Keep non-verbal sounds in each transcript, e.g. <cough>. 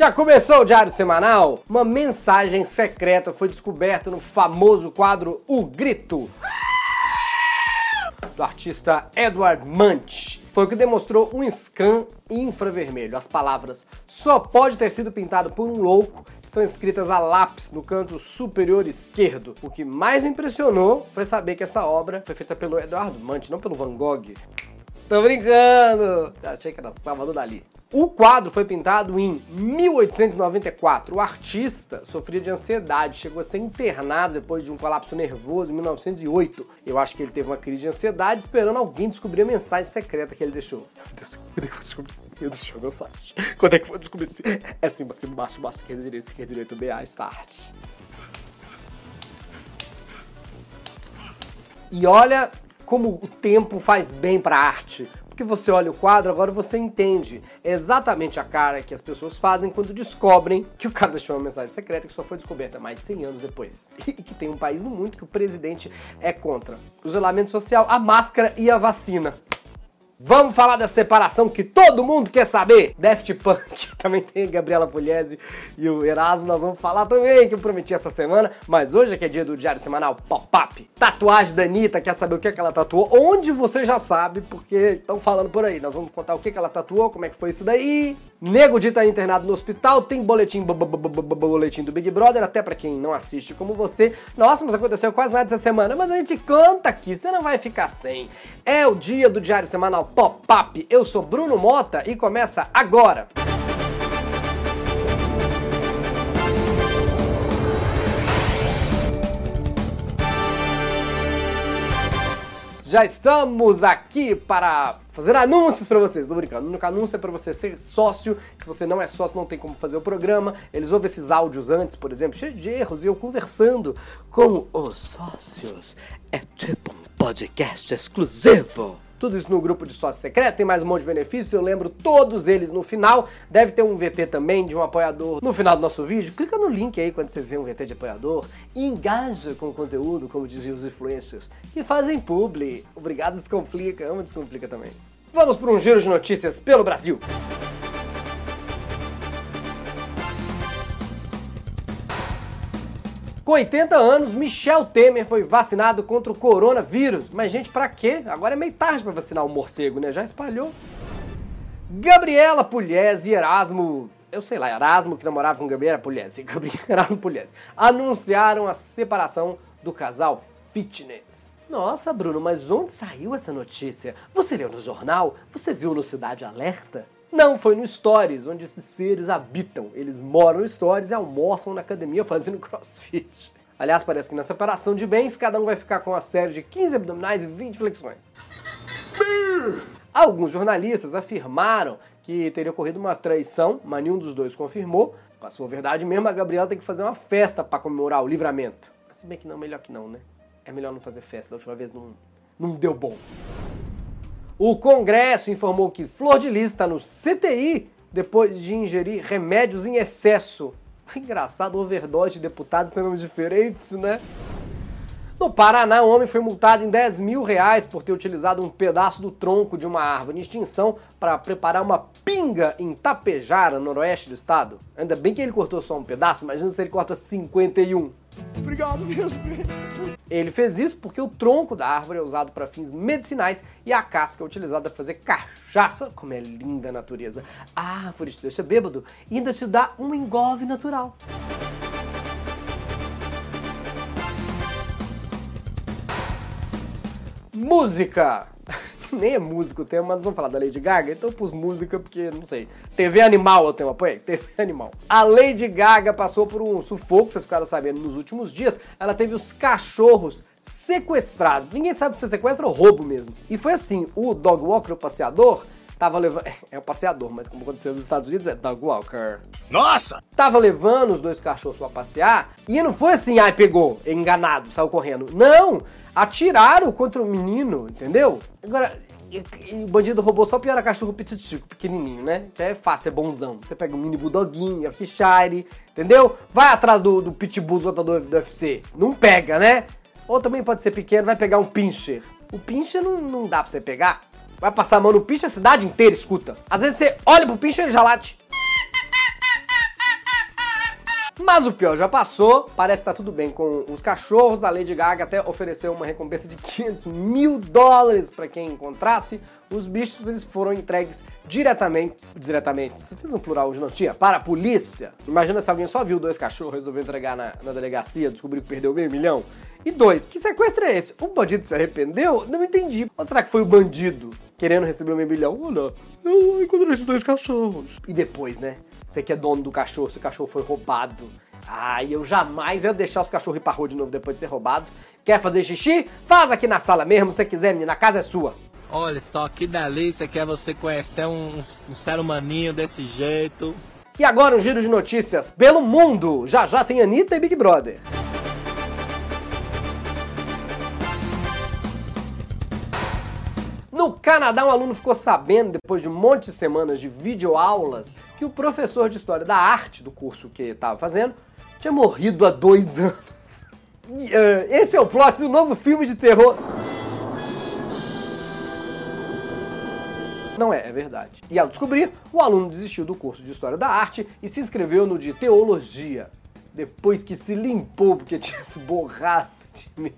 Já começou o Diário Semanal? Uma mensagem secreta foi descoberta no famoso quadro O Grito do artista Edward Munch. Foi o que demonstrou um scan infravermelho. As palavras só pode ter sido pintado por um louco estão escritas a lápis no canto superior esquerdo. O que mais me impressionou foi saber que essa obra foi feita pelo Eduardo Munch, não pelo Van Gogh. Tô brincando! Achei que era Salvador Dali. O quadro foi pintado em 1894. O artista sofria de ansiedade, chegou a ser internado depois de um colapso nervoso em 1908. Eu acho que ele teve uma crise de ansiedade esperando alguém descobrir a mensagem secreta que ele deixou. Quando é que eu descobri? Eu deixei a mensagem. Quando é que eu vou descobrir? É cima, cima, baixo, baixo, esquerda, direita, esquerda, direita, BA, start. E olha como o tempo faz bem para a arte que você olha o quadro, agora você entende exatamente a cara que as pessoas fazem quando descobrem que o cara deixou uma mensagem secreta que só foi descoberta mais de 100 anos depois. <laughs> E que tem um país no mundo que o presidente é contra o isolamento social, a máscara e a vacina. Vamos falar da separação que todo mundo quer saber. Daft Punk, <laughs> também tem Gabriela Pugliese e o Erasmo, nós vamos falar também, que eu prometi essa semana, mas hoje é que é dia do Diário Semanal Pop-Up. Tatuagem da Anitta, quer saber o que, é que ela tatuou? Onde você já sabe, porque estão falando por aí. Nós vamos contar o que, que ela tatuou, como é que foi isso daí. Nego de estar internado no hospital, tem boletim, boletim do Big Brother, até para quem não assiste como você. Nossa, mas aconteceu quase nada essa semana, mas a gente conta aqui, você não vai ficar sem. É o dia do Diário Semanal Pop-Up. Eu sou Bruno Mota e começa agora. Já estamos aqui para fazer anúncios para vocês. Tô brincando. O único anúncio é para você ser sócio. Se você não é sócio, não tem como fazer o programa. Eles ouvem esses áudios antes, por exemplo, cheio de erros, e eu conversando com os sócios. É tipo um podcast exclusivo. Tudo isso no grupo de sócio secreto, tem mais um monte de benefícios, eu lembro todos eles no final. Deve ter um VT também de um apoiador no final do nosso vídeo. Clica no link aí quando você vê um VT de apoiador e engaja com o conteúdo, como diziam os influencers, que fazem publi. Obrigado, Descomplica, amo Descomplica também. Vamos para um giro de notícias pelo Brasil. Com 80 anos, Michel Temer foi vacinado contra o coronavírus. Mas, gente, pra quê? Agora é meio tarde para vacinar o morcego, né? Já espalhou. Gabriela Pugliese e Erasmo eu sei lá, Erasmo que namorava com Gabriela Pugliese, <laughs> Erasmo Pugliese, anunciaram a separação do casal fitness. Nossa, Bruno, mas onde saiu essa notícia? Você leu no jornal? Você viu no Cidade Alerta? Não, foi no Stories, onde esses seres habitam. Eles moram no Stories e almoçam na academia fazendo <laughs> crossfit. Aliás, parece que na separação de bens, cada um vai ficar com uma série de 15 abdominais e 20 flexões. Alguns jornalistas afirmaram que teria ocorrido uma traição, mas nenhum dos dois confirmou. Mas, se for verdade mesmo, a Gabriela tem que fazer uma festa para comemorar o livramento. Se bem que não, melhor que não, né? É melhor não fazer festa, da última vez não, não deu bom. O Congresso informou que Flor de Lis está no CTI depois de ingerir remédios em excesso. <laughs> Engraçado, overdose de deputado tem nomes diferentes, né? No Paraná, um homem foi multado em 10 mil reais por ter utilizado um pedaço do tronco de uma árvore em extinção para preparar uma pinga em Tapejara, no noroeste do estado. Ainda bem que ele cortou só um pedaço, imagina se ele corta 51. Obrigado mesmo. Ele fez isso porque o tronco da árvore é usado para fins medicinais e a casca é utilizada para fazer cachaça, como é linda a natureza. A árvore te deixa bêbado e ainda te dá um engolve natural. Música! <laughs> Nem é músico o tema, mas vamos falar da Lady Gaga, então eu pus música porque, não sei. TV Animal eu tenho apoio? TV Animal. A Lady Gaga passou por um sufoco, vocês ficaram sabendo, nos últimos dias. Ela teve os cachorros sequestrados. Ninguém sabe se foi sequestro ou roubo mesmo. E foi assim, o Dog Walker, o passeador, tava levando. <laughs> É o passeador, mas como aconteceu nos Estados Unidos é Dog Walker. Nossa! Tava levando os dois cachorros pra passear e não foi assim, ai, pegou, enganado, saiu correndo. Não! Atiraram contra o menino, entendeu? Agora, o bandido roubou só pior cachorro pititico, pequenininho, né? Que é fácil, é bonzão. Você pega um mini bulldoguinho, Yorkshire, entendeu? Vai atrás do, do pitbull do lutador do UFC. Não pega, né? Ou também pode ser pequeno, vai pegar um pincher. O pincher não, não dá pra você pegar. Vai passar a mão no pincher, a cidade inteira escuta. Às vezes você olha pro pincher e ele já late. Mas o pior já passou, parece que tá tudo bem com os cachorros. A Lady Gaga até ofereceu uma recompensa de 500 mil dólares para quem encontrasse. Os bichos eles foram entregues diretamente, diretamente, fiz um plural hoje, não tinha, para a polícia. Imagina se alguém só viu dois cachorros, resolveu entregar na, na delegacia, descobriu que perdeu meio milhão. E dois, que sequestro é esse? O bandido se arrependeu? Não entendi. Ou será que foi o bandido querendo receber o milhão? Olha, eu encontrei esses dois cachorros. E depois, né? Você que é dono do cachorro, seu cachorro foi roubado. Ai, eu jamais ia deixar os cachorros ir pra rua de novo depois de ser roubado. Quer fazer xixi? Faz aqui na sala mesmo, se quiser, menina. A casa é sua. Olha só que delícia que é você conhecer um, um ser humaninho desse jeito. E agora um giro de notícias pelo mundo. Já já tem Anitta e Big Brother. No Canadá, um aluno ficou sabendo, depois de um monte de semanas de videoaulas, que o professor de História da Arte do curso que estava fazendo tinha morrido há dois <laughs> anos. Eh, esse é o plot do novo filme de terror. Não é, é verdade. E ao descobrir, o aluno desistiu do curso de História da Arte e se inscreveu no de Teologia, depois que se limpou porque <laughs> tinha se borrado de medo.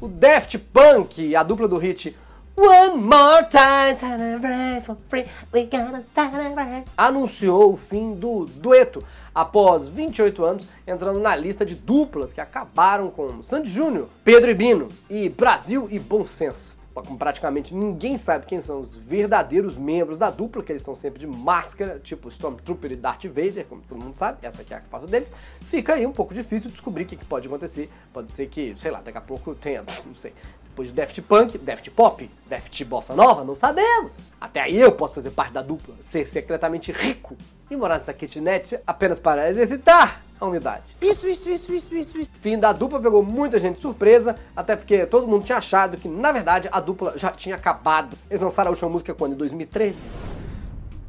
O Daft Punk, a dupla do hit One More Time, celebrate for free, we gotta celebrate. Anunciou o fim do dueto após 28 anos, entrando na lista de duplas que acabaram com Sandy Júnior, Pedro e Bino e Brasil e Bom Senso praticamente ninguém sabe quem são os verdadeiros membros da dupla, que eles estão sempre de máscara, tipo Stormtrooper e Darth Vader, como todo mundo sabe, essa aqui é a foto deles, fica aí um pouco difícil descobrir o que, que pode acontecer. Pode ser que, sei lá, daqui a pouco tenha, não sei, depois de Daft Punk, Daft Pop, Daft Bossa Nova, não sabemos. Até aí eu posso fazer parte da dupla, ser secretamente rico e morar nessa kitnet apenas para exercitar a umidade. Isso, isso, isso, isso, isso, isso. Fim da dupla pegou muita gente surpresa, até porque todo mundo tinha achado que, na verdade, a dupla já tinha acabado. Eles lançaram a última música quando? Em 2013.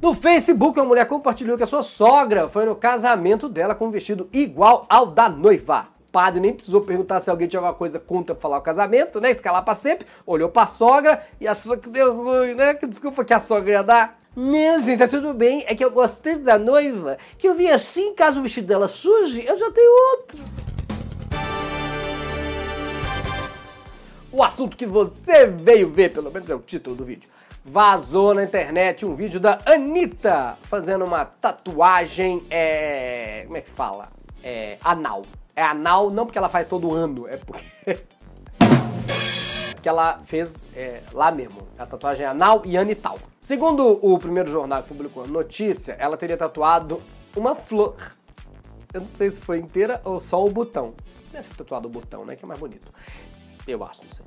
No Facebook, uma mulher compartilhou que a sua sogra foi no casamento dela com um vestido igual ao da noiva padre nem precisou perguntar se alguém tinha alguma coisa contra pra falar o casamento, né? Escalar pra sempre, olhou pra sogra e achou que deu ruim, né? Que desculpa que a sogra ia dar. Não, gente, tá tudo bem. É que eu gostei da noiva, que eu vi assim, caso o vestido dela suje, eu já tenho outro. O assunto que você veio ver, pelo menos é o título do vídeo. Vazou na internet um vídeo da Anitta fazendo uma tatuagem, é... como é que fala? É... anal. É anal não porque ela faz todo ano, é porque... <laughs> que ela fez é, lá mesmo. A tatuagem é anal e anital. Segundo o primeiro jornal que publicou a notícia, ela teria tatuado uma flor. Eu não sei se foi inteira ou só o botão. Deve ter tatuado o botão, né? Que é mais bonito. Eu acho, não sei.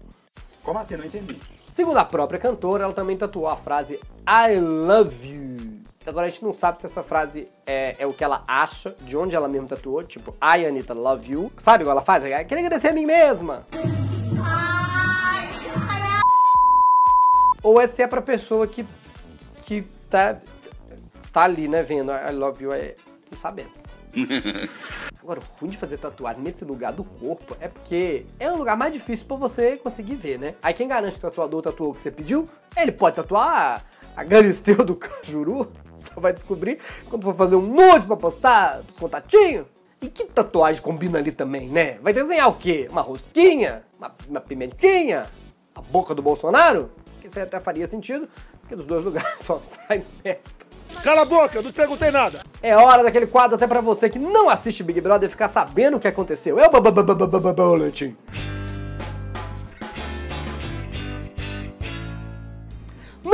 Como assim? Não entendi. Segundo a própria cantora, ela também tatuou a frase I love you Agora a gente não sabe se essa frase é, é o que ela acha, de onde ela mesma tatuou, tipo, I Anitta love you. Sabe o que ela faz? Ela quer agradecer a mim mesma. Ou é se é pra pessoa que, que tá, tá ali, né, vendo I love you, é, não sabemos. <laughs> Agora, o ruim de fazer tatuagem nesse lugar do corpo é porque é o lugar mais difícil para você conseguir ver, né? Aí quem garante que o tatuador tatuou o que você pediu, ele pode tatuar a Galisteu do Cajuru, só vai descobrir quando for fazer um nude pra postar pros contatinhos. E que tatuagem combina ali também, né? Vai desenhar o quê? Uma rosquinha? Uma, uma pimentinha? A boca do Bolsonaro? Que isso aí até faria sentido, porque dos dois lugares <laughs> só sai merda. Cala a boca, eu não te perguntei nada. É hora daquele quadro até pra você que não assiste Big Brother ficar sabendo o que aconteceu. É o boletim.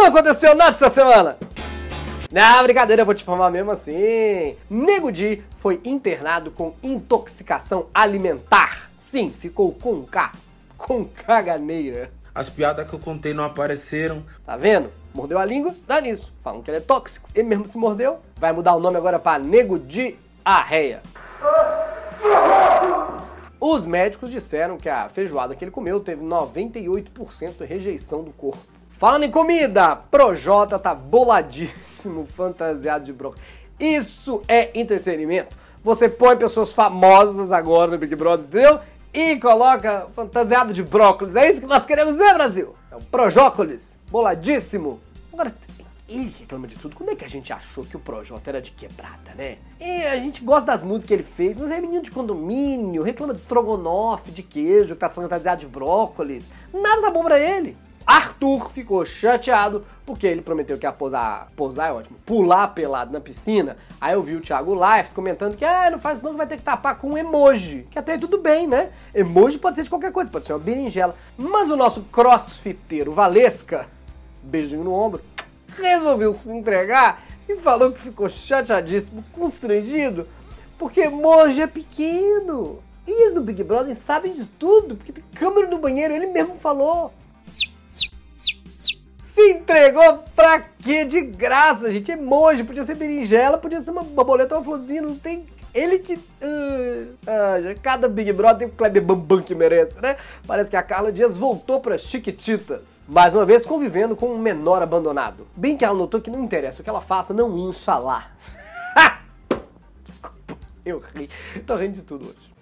Aconteceu nada essa semana. Não, brincadeira, eu vou te informar mesmo assim. Nego Di foi internado com intoxicação alimentar. Sim, ficou com K. Com caganeira. As piadas que eu contei não apareceram. Tá vendo? Mordeu a língua, dá nisso. Falam que ele é tóxico. Ele mesmo se mordeu. Vai mudar o nome agora para Nego Di Arreia. Os médicos disseram que a feijoada que ele comeu teve 98% de rejeição do corpo. Falando em comida, Projota tá boladíssimo, <laughs> fantasiado de brócolis. Isso é entretenimento. Você põe pessoas famosas agora no Big Brother, entendeu? E coloca fantasiado de brócolis. É isso que nós queremos ver, Brasil. É o Projócolis, boladíssimo. Agora, ele reclama de tudo. Como é que a gente achou que o Projota era de quebrada, né? É, a gente gosta das músicas que ele fez, mas é menino de condomínio, reclama de estrogonofe, de queijo, que tá fantasiado de brócolis. Nada tá bom pra ele. Arthur ficou chateado porque ele prometeu que ia posar, posar é ótimo, pular pelado na piscina. Aí eu vi o Thiago Life comentando que ah, não faz isso não, vai ter que tapar com um emoji. Que até aí tudo bem, né? Emoji pode ser de qualquer coisa, pode ser uma berinjela. Mas o nosso crossfiteiro Valesca, beijinho no ombro, resolveu se entregar e falou que ficou chateadíssimo, constrangido, porque emoji é pequeno. E eles no Big Brother sabem de tudo, porque tem câmera no banheiro, ele mesmo falou. Se entregou pra quê? De graça, gente. Emoji, podia ser berinjela, podia ser uma borboleta, uma florzinha, não tem. Ele que. Uh, ah, cada Big Brother tem o Kleber Bambam que merece, né? Parece que a Carla Dias voltou para Chiquititas. Mais uma vez convivendo com um menor abandonado. Bem que ela notou que não interessa o que ela faça, não incha lá. <laughs> Desculpa, eu ri. Tô rindo de tudo hoje.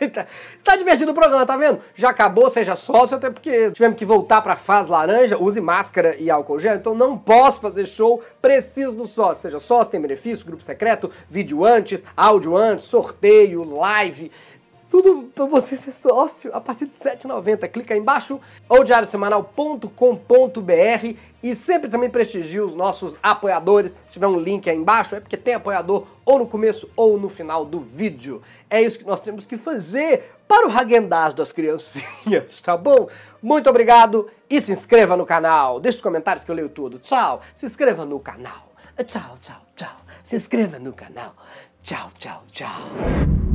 <laughs> Está divertido o programa, tá vendo? Já acabou, seja sócio, até porque tivemos que voltar pra fase laranja, use máscara e álcool gel, então não posso fazer show, preciso do sócio. Seja sócio, tem benefício, grupo secreto, vídeo antes, áudio antes, sorteio, live tudo para você ser sócio a partir de R$ 7,90. Clica aí embaixo ou diariosemanal.com.br e sempre também prestigie os nossos apoiadores. Se tiver um link aí embaixo, é porque tem apoiador ou no começo ou no final do vídeo. É isso que nós temos que fazer para o Hagendaz das criancinhas, tá bom? Muito obrigado e se inscreva no canal. Deixe os comentários que eu leio tudo. Tchau. Se inscreva no canal. Tchau, tchau, tchau. Se inscreva no canal. Tchau, tchau, tchau.